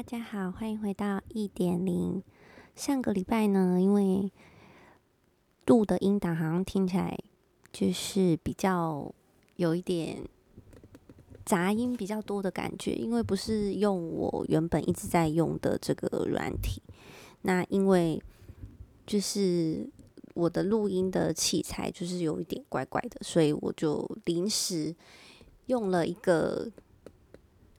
大家好，欢迎回到一点零。上个礼拜呢，因为录的音档好像听起来就是比较有一点杂音比较多的感觉，因为不是用我原本一直在用的这个软体。那因为就是我的录音的器材就是有一点怪怪的，所以我就临时用了一个。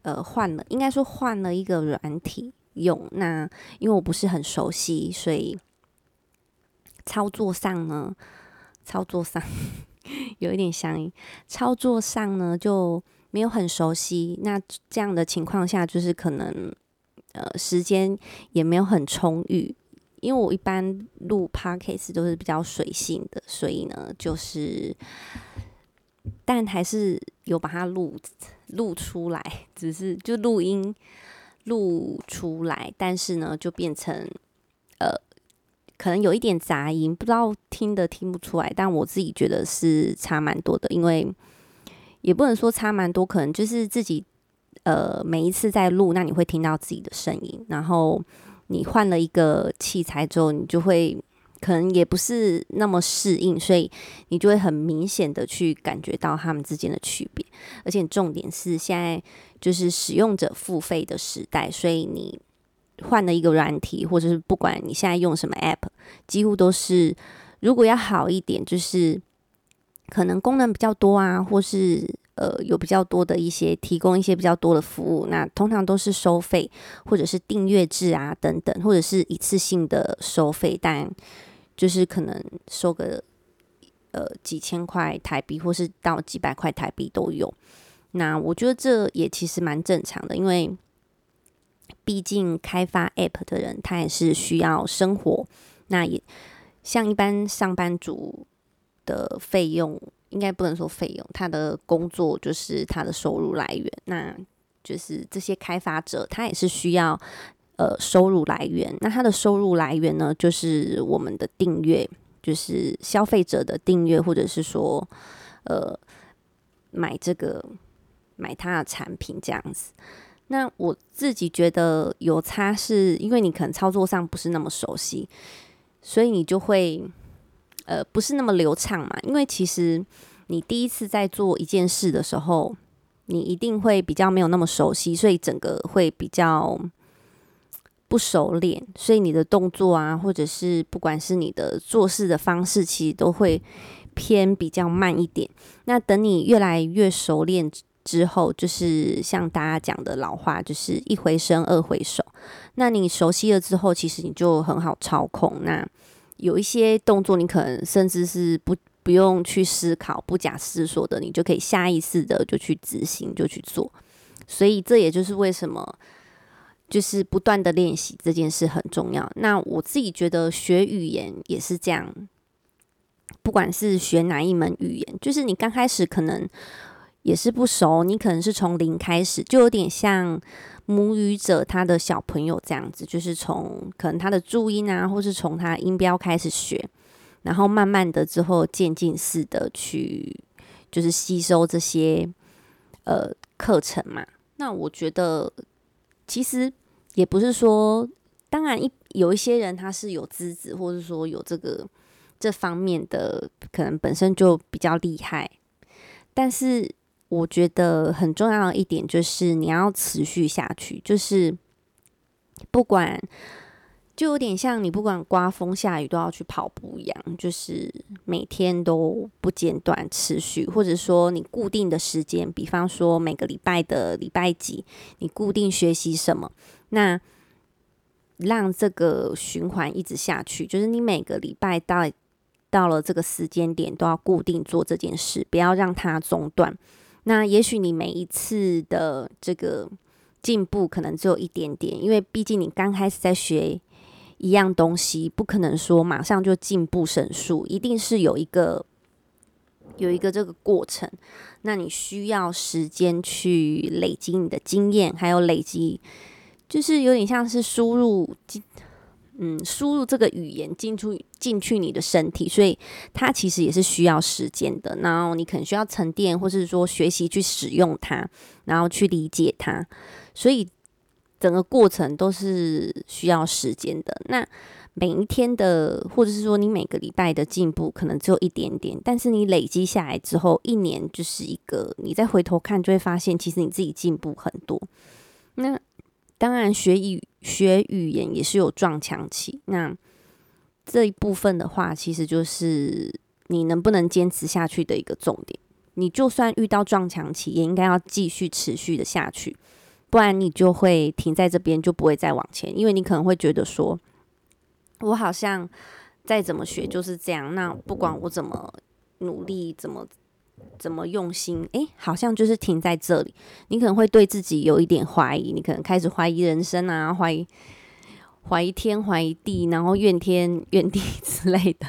呃，换了，应该说换了一个软体用。那因为我不是很熟悉，所以操作上呢，操作上 有一点相应，操作上呢就没有很熟悉。那这样的情况下，就是可能呃时间也没有很充裕，因为我一般录 podcast 都是比较随性的，所以呢就是。但还是有把它录录出来，只是就录音录出来，但是呢，就变成呃，可能有一点杂音，不知道听的听不出来，但我自己觉得是差蛮多的，因为也不能说差蛮多，可能就是自己呃每一次在录，那你会听到自己的声音，然后你换了一个器材之后，你就会。可能也不是那么适应，所以你就会很明显的去感觉到他们之间的区别。而且重点是现在就是使用者付费的时代，所以你换了一个软体，或者是不管你现在用什么 App，几乎都是如果要好一点，就是可能功能比较多啊，或是呃有比较多的一些提供一些比较多的服务，那通常都是收费或者是订阅制啊等等，或者是一次性的收费，但就是可能收个呃几千块台币，或是到几百块台币都有。那我觉得这也其实蛮正常的，因为毕竟开发 App 的人他也是需要生活。那也像一般上班族的费用，应该不能说费用，他的工作就是他的收入来源。那就是这些开发者他也是需要。呃，收入来源，那它的收入来源呢，就是我们的订阅，就是消费者的订阅，或者是说，呃，买这个买它的产品这样子。那我自己觉得有差，是因为你可能操作上不是那么熟悉，所以你就会呃不是那么流畅嘛。因为其实你第一次在做一件事的时候，你一定会比较没有那么熟悉，所以整个会比较。不熟练，所以你的动作啊，或者是不管是你的做事的方式，其实都会偏比较慢一点。那等你越来越熟练之后，就是像大家讲的老话，就是一回生二回熟。那你熟悉了之后，其实你就很好操控。那有一些动作，你可能甚至是不不用去思考、不假思索的，你就可以下意识的就去执行、就去做。所以这也就是为什么。就是不断的练习这件事很重要。那我自己觉得学语言也是这样，不管是学哪一门语言，就是你刚开始可能也是不熟，你可能是从零开始，就有点像母语者他的小朋友这样子，就是从可能他的注音啊，或是从他音标开始学，然后慢慢的之后渐进式的去就是吸收这些呃课程嘛。那我觉得其实。也不是说，当然一有一些人他是有资质，或者说有这个这方面的可能本身就比较厉害，但是我觉得很重要的一点就是你要持续下去，就是不管就有点像你不管刮风下雨都要去跑步一样，就是每天都不间断持续，或者说你固定的时间，比方说每个礼拜的礼拜几，你固定学习什么。那让这个循环一直下去，就是你每个礼拜到到了这个时间点都要固定做这件事，不要让它中断。那也许你每一次的这个进步可能只有一点点，因为毕竟你刚开始在学一样东西，不可能说马上就进步神速，一定是有一个有一个这个过程。那你需要时间去累积你的经验，还有累积。就是有点像是输入进，嗯，输入这个语言进出进去你的身体，所以它其实也是需要时间的。然后你可能需要沉淀，或是说学习去使用它，然后去理解它。所以整个过程都是需要时间的。那每一天的，或者是说你每个礼拜的进步，可能只有一点点，但是你累积下来之后，一年就是一个，你再回头看，就会发现其实你自己进步很多。那当然，学语学语言也是有撞墙期。那这一部分的话，其实就是你能不能坚持下去的一个重点。你就算遇到撞墙期，也应该要继续持续的下去，不然你就会停在这边，就不会再往前。因为你可能会觉得说，我好像再怎么学就是这样，那不管我怎么努力，怎么怎么用心，诶，好像就是停在这里。你可能会对自己有一点怀疑，你可能开始怀疑人生啊，怀疑怀疑天，怀疑地，然后怨天 怨地之类的。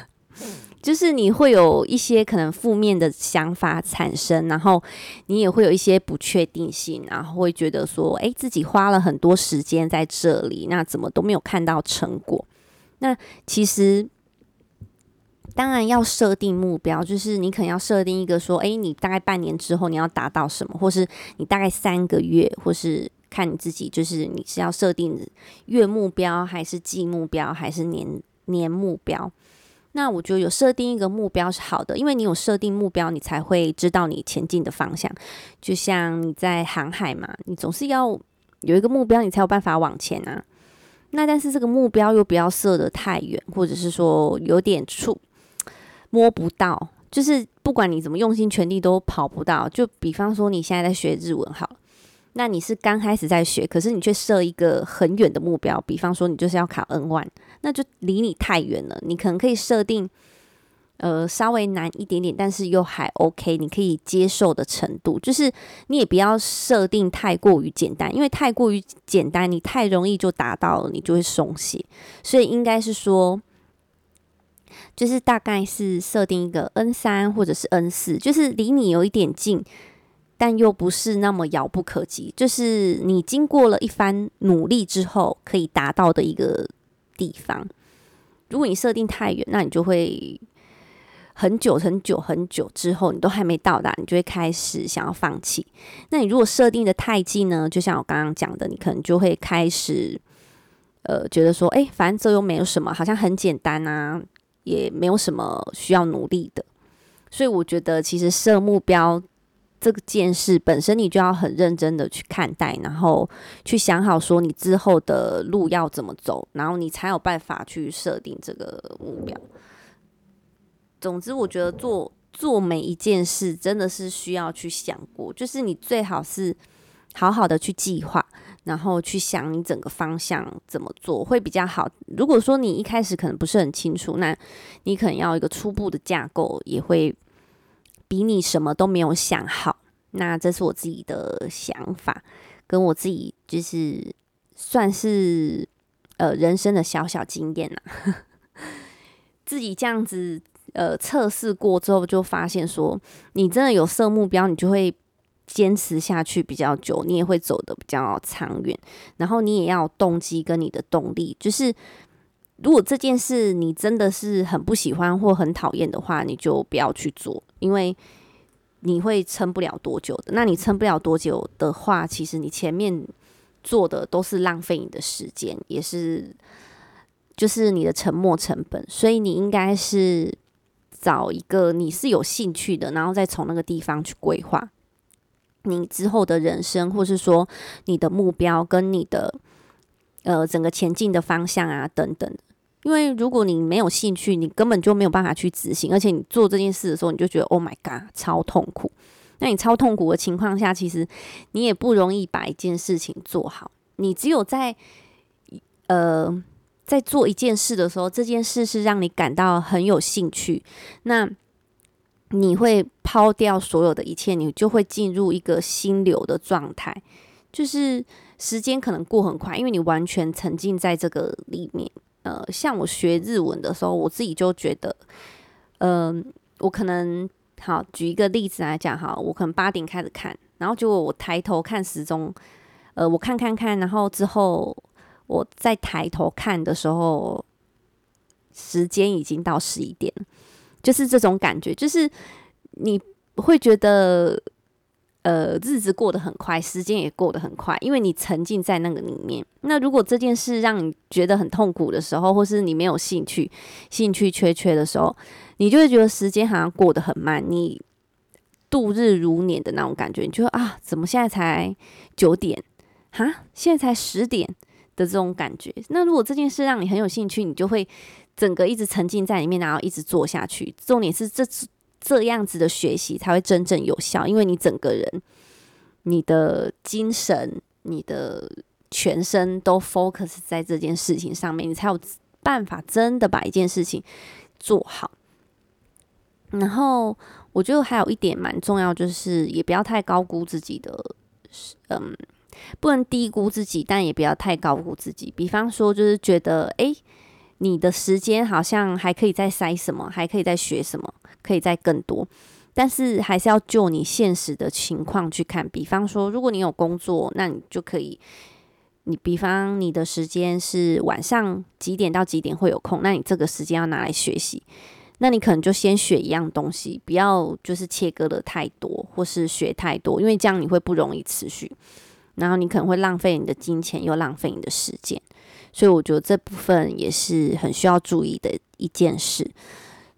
就是你会有一些可能负面的想法产生，然后你也会有一些不确定性，然后会觉得说，诶，自己花了很多时间在这里，那怎么都没有看到成果？那其实当然要设定目标，就是你可能要设定一个说，诶，你大概半年之后你要达到什么，或是你大概三个月，或是看你自己，就是你是要设定月目标，还是季目标，还是年年目标？那我觉得有设定一个目标是好的，因为你有设定目标，你才会知道你前进的方向。就像你在航海嘛，你总是要有一个目标，你才有办法往前啊。那但是这个目标又不要设得太远，或者是说有点触摸不到，就是不管你怎么用心全力都跑不到。就比方说你现在在学日文好。那你是刚开始在学，可是你却设一个很远的目标，比方说你就是要考 N1，那就离你太远了。你可能可以设定，呃，稍微难一点点，但是又还 OK，你可以接受的程度。就是你也不要设定太过于简单，因为太过于简单，你太容易就达到了，你就会松懈。所以应该是说，就是大概是设定一个 N3 或者是 N4，就是离你有一点近。但又不是那么遥不可及，就是你经过了一番努力之后可以达到的一个地方。如果你设定太远，那你就会很久很久很久之后，你都还没到达，你就会开始想要放弃。那你如果设定的太近呢？就像我刚刚讲的，你可能就会开始呃觉得说，哎，反正这又没有什么，好像很简单啊，也没有什么需要努力的。所以我觉得，其实设目标。这件事本身，你就要很认真的去看待，然后去想好说你之后的路要怎么走，然后你才有办法去设定这个目标。总之，我觉得做做每一件事真的是需要去想过，就是你最好是好好的去计划，然后去想你整个方向怎么做会比较好。如果说你一开始可能不是很清楚，那你可能要一个初步的架构，也会。比你什么都没有想好，那这是我自己的想法，跟我自己就是算是呃人生的小小经验啦。自己这样子呃测试过之后，就发现说，你真的有设目标，你就会坚持下去比较久，你也会走得比较长远。然后你也要动机跟你的动力，就是如果这件事你真的是很不喜欢或很讨厌的话，你就不要去做。因为你会撑不了多久的，那你撑不了多久的话，其实你前面做的都是浪费你的时间，也是就是你的沉没成本。所以你应该是找一个你是有兴趣的，然后再从那个地方去规划你之后的人生，或是说你的目标跟你的呃整个前进的方向啊等等。因为如果你没有兴趣，你根本就没有办法去执行，而且你做这件事的时候，你就觉得 “Oh my God”，超痛苦。那你超痛苦的情况下，其实你也不容易把一件事情做好。你只有在呃在做一件事的时候，这件事是让你感到很有兴趣，那你会抛掉所有的一切，你就会进入一个心流的状态，就是时间可能过很快，因为你完全沉浸在这个里面。呃，像我学日文的时候，我自己就觉得，嗯、我可能好举一个例子来讲哈，我可能八点开始看，然后结果我抬头看时钟，呃，我看看看，然后之后我再抬头看的时候，时间已经到十一点，就是这种感觉，就是你会觉得呃，日子过得很快，时间也过得很快，因为你沉浸在那个里面。那如果这件事让你觉得很痛苦的时候，或是你没有兴趣、兴趣缺缺的时候，你就会觉得时间好像过得很慢，你度日如年的那种感觉。你就说啊，怎么现在才九点？哈，现在才十点的这种感觉。那如果这件事让你很有兴趣，你就会整个一直沉浸在里面，然后一直做下去。重点是这。这样子的学习才会真正有效，因为你整个人、你的精神、你的全身都 focus 在这件事情上面，你才有办法真的把一件事情做好。然后，我觉得还有一点蛮重要，就是也不要太高估自己的，嗯，不能低估自己，但也不要太高估自己。比方说，就是觉得，诶，你的时间好像还可以再塞什么，还可以再学什么。可以再更多，但是还是要就你现实的情况去看。比方说，如果你有工作，那你就可以，你比方你的时间是晚上几点到几点会有空，那你这个时间要拿来学习，那你可能就先学一样东西，不要就是切割的太多，或是学太多，因为这样你会不容易持续，然后你可能会浪费你的金钱，又浪费你的时间。所以我觉得这部分也是很需要注意的一件事。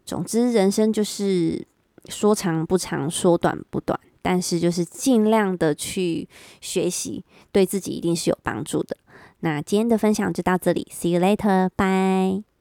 总之，人生就是说长不长，说短不短，但是就是尽量的去学习，对自己一定是有帮助的。那今天的分享就到这里，See you later，bye。